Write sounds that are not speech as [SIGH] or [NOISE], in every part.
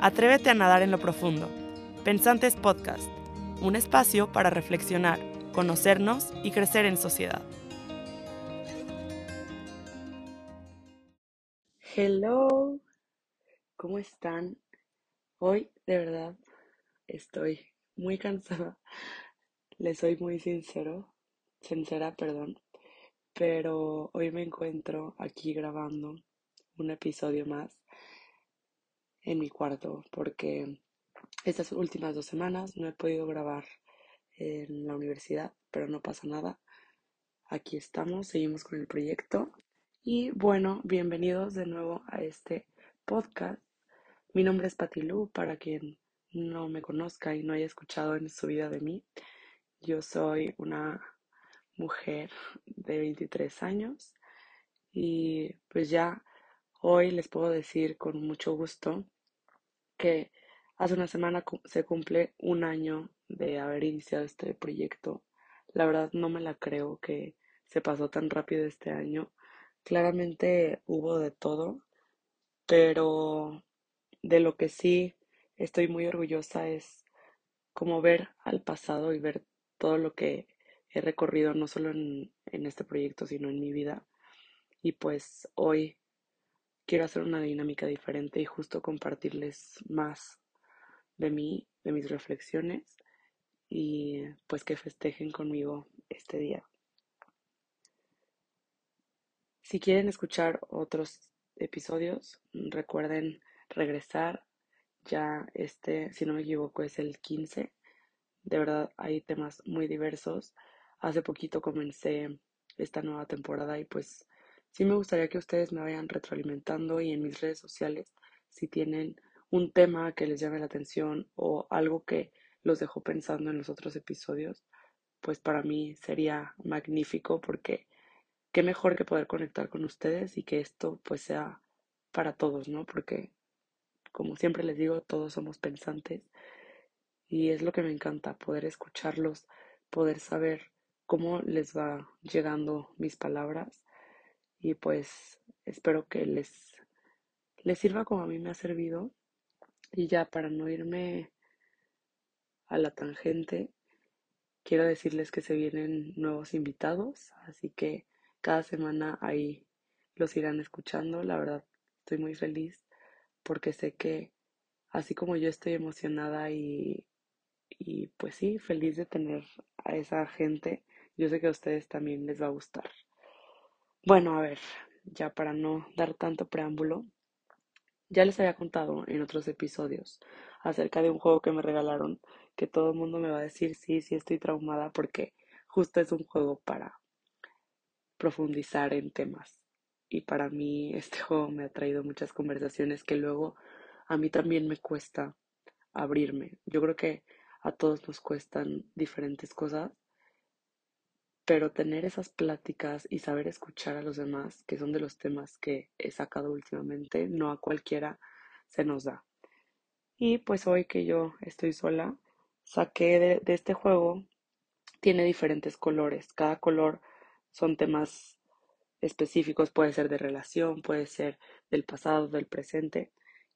Atrévete a nadar en lo profundo. Pensantes Podcast, un espacio para reflexionar, conocernos y crecer en sociedad. Hello, ¿cómo están? Hoy de verdad estoy muy cansada. Les soy muy sincero, sincera, perdón, pero hoy me encuentro aquí grabando un episodio más en mi cuarto porque estas últimas dos semanas no he podido grabar en la universidad, pero no pasa nada. Aquí estamos, seguimos con el proyecto. Y bueno, bienvenidos de nuevo a este podcast. Mi nombre es Patilu, para quien no me conozca y no haya escuchado en su vida de mí. Yo soy una mujer de 23 años y pues ya hoy les puedo decir con mucho gusto que hace una semana se cumple un año de haber iniciado este proyecto. La verdad no me la creo que se pasó tan rápido este año. Claramente hubo de todo, pero de lo que sí estoy muy orgullosa es como ver al pasado y ver todo lo que he recorrido, no solo en, en este proyecto, sino en mi vida. Y pues hoy quiero hacer una dinámica diferente y justo compartirles más de mí, de mis reflexiones y pues que festejen conmigo este día. Si quieren escuchar otros episodios, recuerden regresar. Ya este, si no me equivoco, es el 15. De verdad hay temas muy diversos. Hace poquito comencé esta nueva temporada y pues Sí me gustaría que ustedes me vayan retroalimentando y en mis redes sociales, si tienen un tema que les llame la atención o algo que los dejó pensando en los otros episodios, pues para mí sería magnífico porque qué mejor que poder conectar con ustedes y que esto pues sea para todos, ¿no? Porque como siempre les digo, todos somos pensantes y es lo que me encanta, poder escucharlos, poder saber cómo les va llegando mis palabras y pues espero que les, les sirva como a mí me ha servido. Y ya para no irme a la tangente, quiero decirles que se vienen nuevos invitados, así que cada semana ahí los irán escuchando. La verdad, estoy muy feliz porque sé que así como yo estoy emocionada y, y pues sí, feliz de tener a esa gente, yo sé que a ustedes también les va a gustar. Bueno, a ver, ya para no dar tanto preámbulo, ya les había contado en otros episodios acerca de un juego que me regalaron, que todo el mundo me va a decir, sí, sí estoy traumada porque justo es un juego para profundizar en temas. Y para mí este juego me ha traído muchas conversaciones que luego a mí también me cuesta abrirme. Yo creo que a todos nos cuestan diferentes cosas pero tener esas pláticas y saber escuchar a los demás, que son de los temas que he sacado últimamente, no a cualquiera se nos da. Y pues hoy que yo estoy sola, saqué de, de este juego, tiene diferentes colores, cada color son temas específicos, puede ser de relación, puede ser del pasado, del presente.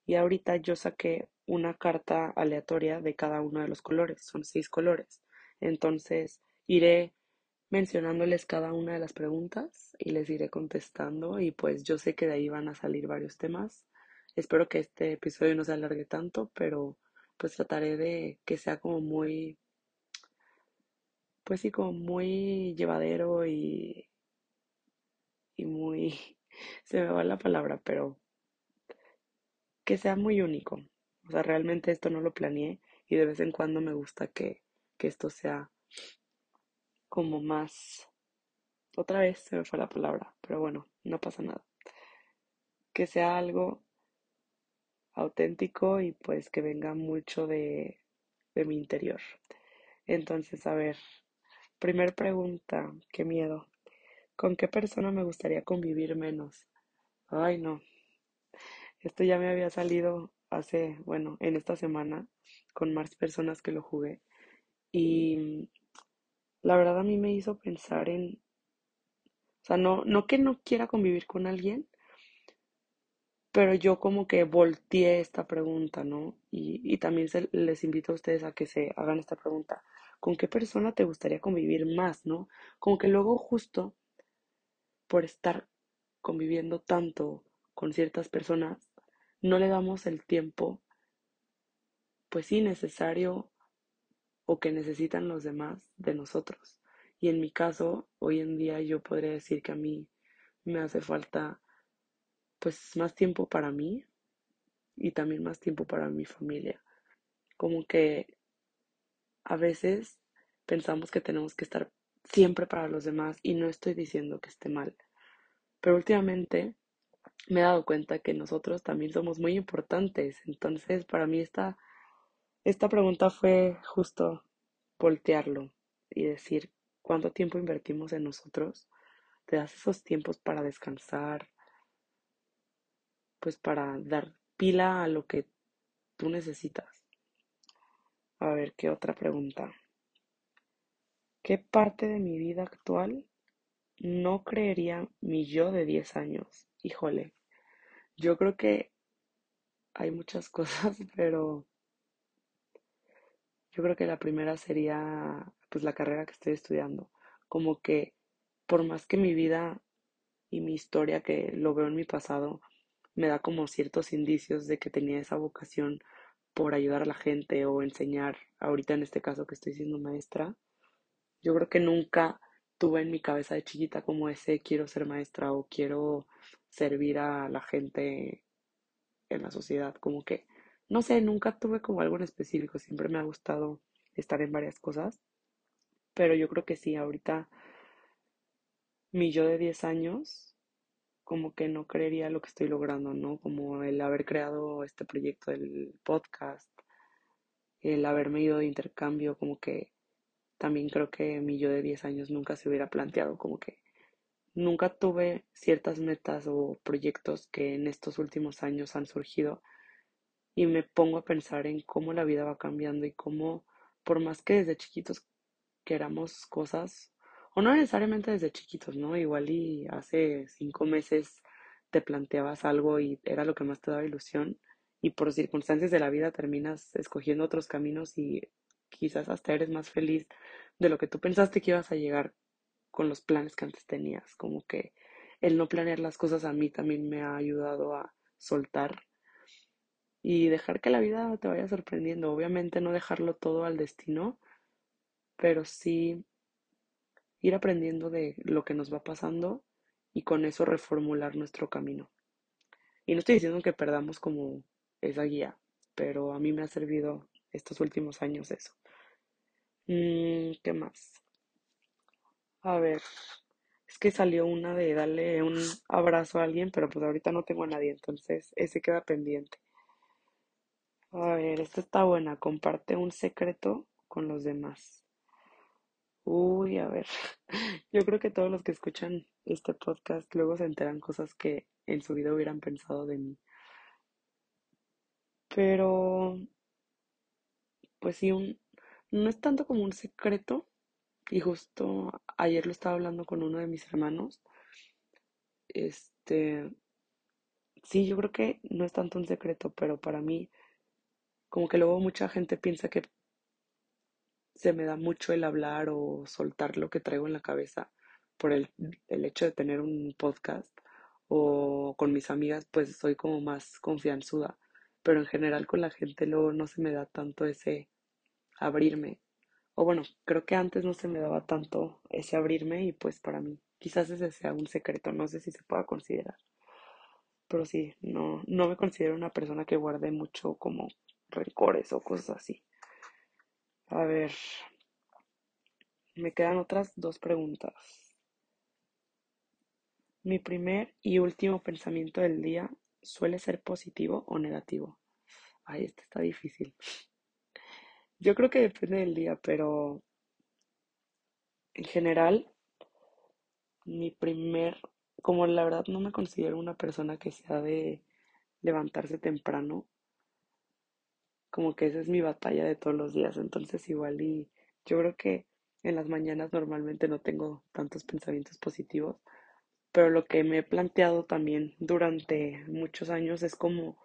Y ahorita yo saqué una carta aleatoria de cada uno de los colores, son seis colores. Entonces iré mencionándoles cada una de las preguntas y les iré contestando y pues yo sé que de ahí van a salir varios temas. Espero que este episodio no se alargue tanto, pero pues trataré de que sea como muy, pues sí, como muy llevadero y, y muy, [LAUGHS] se me va la palabra, pero que sea muy único. O sea, realmente esto no lo planeé y de vez en cuando me gusta que, que esto sea como más... Otra vez se me fue la palabra, pero bueno, no pasa nada. Que sea algo auténtico y pues que venga mucho de, de mi interior. Entonces, a ver, primer pregunta, qué miedo. ¿Con qué persona me gustaría convivir menos? Ay, no. Esto ya me había salido hace, bueno, en esta semana con más personas que lo jugué. Y la verdad a mí me hizo pensar en, o sea, no, no que no quiera convivir con alguien, pero yo como que volteé esta pregunta, ¿no? Y, y también se, les invito a ustedes a que se hagan esta pregunta. ¿Con qué persona te gustaría convivir más, no? Como que luego justo por estar conviviendo tanto con ciertas personas, no le damos el tiempo, pues sí, necesario o que necesitan los demás de nosotros. Y en mi caso, hoy en día yo podría decir que a mí me hace falta pues más tiempo para mí y también más tiempo para mi familia. Como que a veces pensamos que tenemos que estar siempre para los demás y no estoy diciendo que esté mal. Pero últimamente me he dado cuenta que nosotros también somos muy importantes. Entonces, para mí esta, esta pregunta fue justo voltearlo y decir, ¿cuánto tiempo invertimos en nosotros? ¿Te das esos tiempos para descansar, pues para dar pila a lo que tú necesitas. A ver, ¿qué otra pregunta? ¿Qué parte de mi vida actual no creería mi yo de 10 años? Híjole, yo creo que hay muchas [LAUGHS] cosas, pero yo creo que la primera sería pues la carrera que estoy estudiando. Como que por más que mi vida y mi historia que lo veo en mi pasado me da como ciertos indicios de que tenía esa vocación por ayudar a la gente o enseñar, ahorita en este caso que estoy siendo maestra, yo creo que nunca tuve en mi cabeza de chiquita como ese quiero ser maestra o quiero servir a la gente en la sociedad, como que, no sé, nunca tuve como algo en específico, siempre me ha gustado estar en varias cosas, pero yo creo que sí, ahorita mi yo de 10 años como que no creería lo que estoy logrando, ¿no? Como el haber creado este proyecto del podcast, el haberme ido de intercambio, como que también creo que mi yo de 10 años nunca se hubiera planteado, como que nunca tuve ciertas metas o proyectos que en estos últimos años han surgido y me pongo a pensar en cómo la vida va cambiando y cómo, por más que desde chiquitos queramos cosas, o no necesariamente desde chiquitos, ¿no? Igual y hace cinco meses te planteabas algo y era lo que más te daba ilusión y por circunstancias de la vida terminas escogiendo otros caminos y quizás hasta eres más feliz de lo que tú pensaste que ibas a llegar con los planes que antes tenías. Como que el no planear las cosas a mí también me ha ayudado a soltar y dejar que la vida te vaya sorprendiendo. Obviamente no dejarlo todo al destino, pero sí ir aprendiendo de lo que nos va pasando y con eso reformular nuestro camino. Y no estoy diciendo que perdamos como esa guía, pero a mí me ha servido estos últimos años eso. Mm, ¿Qué más? A ver, es que salió una de darle un abrazo a alguien, pero pues ahorita no tengo a nadie, entonces ese queda pendiente. A ver, esta está buena, comparte un secreto con los demás. Uy, a ver, [LAUGHS] yo creo que todos los que escuchan este podcast luego se enteran cosas que en su vida hubieran pensado de mí. Pero, pues sí, un, no es tanto como un secreto. Y justo ayer lo estaba hablando con uno de mis hermanos. Este, sí, yo creo que no es tanto un secreto, pero para mí, como que luego mucha gente piensa que se me da mucho el hablar o soltar lo que traigo en la cabeza por el, hecho de tener un podcast o con mis amigas pues soy como más confianzuda, pero en general con la gente luego no se me da tanto ese abrirme. O bueno, creo que antes no se me daba tanto ese abrirme y pues para mí quizás ese sea un secreto, no sé si se pueda considerar. Pero sí, no, no me considero una persona que guarde mucho como rencores o cosas así. A ver, me quedan otras dos preguntas. Mi primer y último pensamiento del día suele ser positivo o negativo. Ay, este está difícil. Yo creo que depende del día, pero en general, mi primer, como la verdad no me considero una persona que sea de levantarse temprano, como que esa es mi batalla de todos los días, entonces igual y yo creo que en las mañanas normalmente no tengo tantos pensamientos positivos, pero lo que me he planteado también durante muchos años es como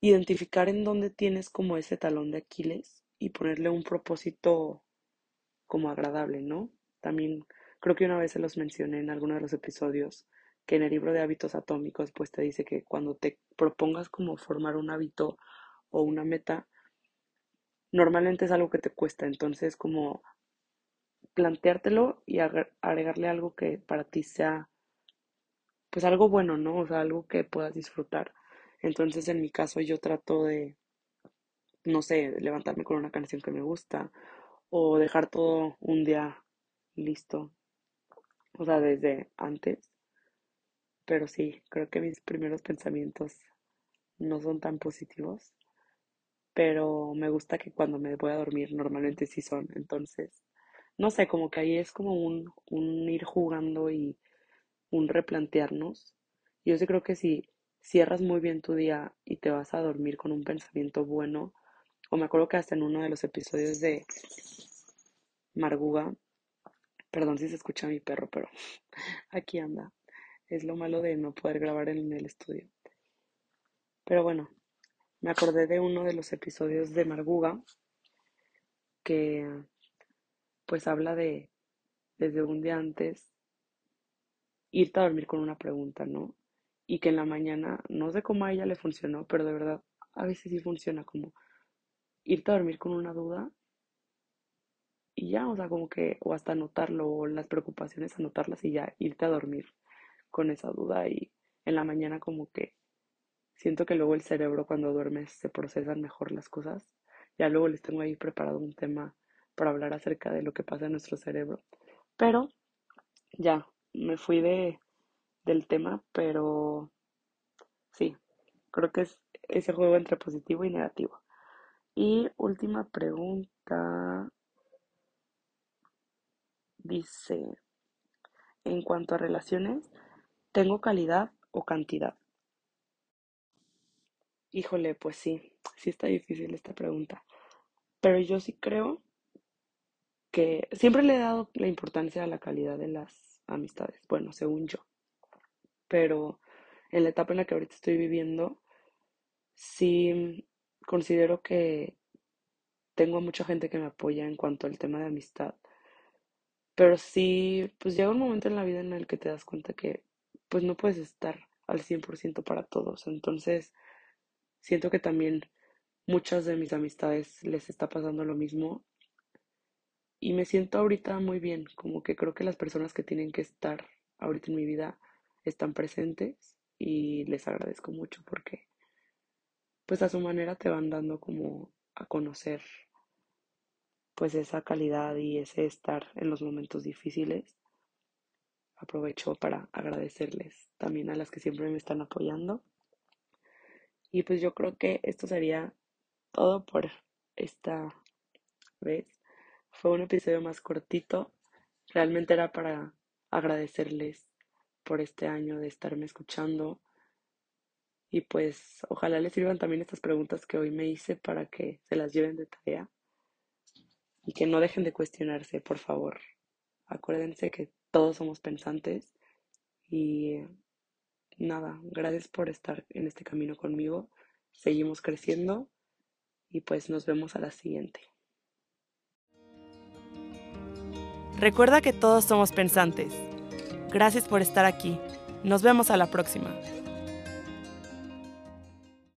identificar en dónde tienes como ese talón de Aquiles y ponerle un propósito como agradable, ¿no? También creo que una vez se los mencioné en alguno de los episodios que en el libro de hábitos atómicos pues te dice que cuando te propongas como formar un hábito o una meta, normalmente es algo que te cuesta, entonces como planteártelo y agregarle algo que para ti sea pues algo bueno, ¿no? O sea, algo que puedas disfrutar. Entonces en mi caso yo trato de, no sé, levantarme con una canción que me gusta o dejar todo un día listo, o sea, desde antes. Pero sí, creo que mis primeros pensamientos no son tan positivos, pero me gusta que cuando me voy a dormir normalmente sí son. Entonces, no sé, como que ahí es como un, un ir jugando y un replantearnos. Yo sí creo que si cierras muy bien tu día y te vas a dormir con un pensamiento bueno, o me acuerdo que hasta en uno de los episodios de Marguga, perdón si se escucha mi perro, pero [LAUGHS] aquí anda. Es lo malo de no poder grabar en el estudio. Pero bueno, me acordé de uno de los episodios de Marguga que pues habla de desde un día antes irte a dormir con una pregunta, ¿no? Y que en la mañana, no sé cómo a ella le funcionó, pero de verdad a veces sí funciona como irte a dormir con una duda y ya, o sea, como que, o hasta anotarlo, o las preocupaciones, anotarlas y ya irte a dormir con esa duda y en la mañana como que siento que luego el cerebro cuando duermes se procesan mejor las cosas. Ya luego les tengo ahí preparado un tema para hablar acerca de lo que pasa en nuestro cerebro. Pero ya, me fui de, del tema, pero sí, creo que es ese juego entre positivo y negativo. Y última pregunta. Dice, en cuanto a relaciones, ¿tengo calidad o cantidad? Híjole, pues sí, sí está difícil esta pregunta. Pero yo sí creo que siempre le he dado la importancia a la calidad de las amistades, bueno, según yo. Pero en la etapa en la que ahorita estoy viviendo, sí considero que tengo mucha gente que me apoya en cuanto al tema de amistad. Pero sí, pues llega un momento en la vida en el que te das cuenta que pues no puedes estar al 100% para todos. Entonces, siento que también muchas de mis amistades les está pasando lo mismo y me siento ahorita muy bien, como que creo que las personas que tienen que estar ahorita en mi vida están presentes y les agradezco mucho porque pues a su manera te van dando como a conocer pues esa calidad y ese estar en los momentos difíciles. Aprovecho para agradecerles también a las que siempre me están apoyando. Y pues yo creo que esto sería todo por esta vez. Fue un episodio más cortito. Realmente era para agradecerles por este año de estarme escuchando. Y pues ojalá les sirvan también estas preguntas que hoy me hice para que se las lleven de tarea y que no dejen de cuestionarse, por favor. Acuérdense que todos somos pensantes y nada, gracias por estar en este camino conmigo. Seguimos creciendo y pues nos vemos a la siguiente. Recuerda que todos somos pensantes. Gracias por estar aquí. Nos vemos a la próxima.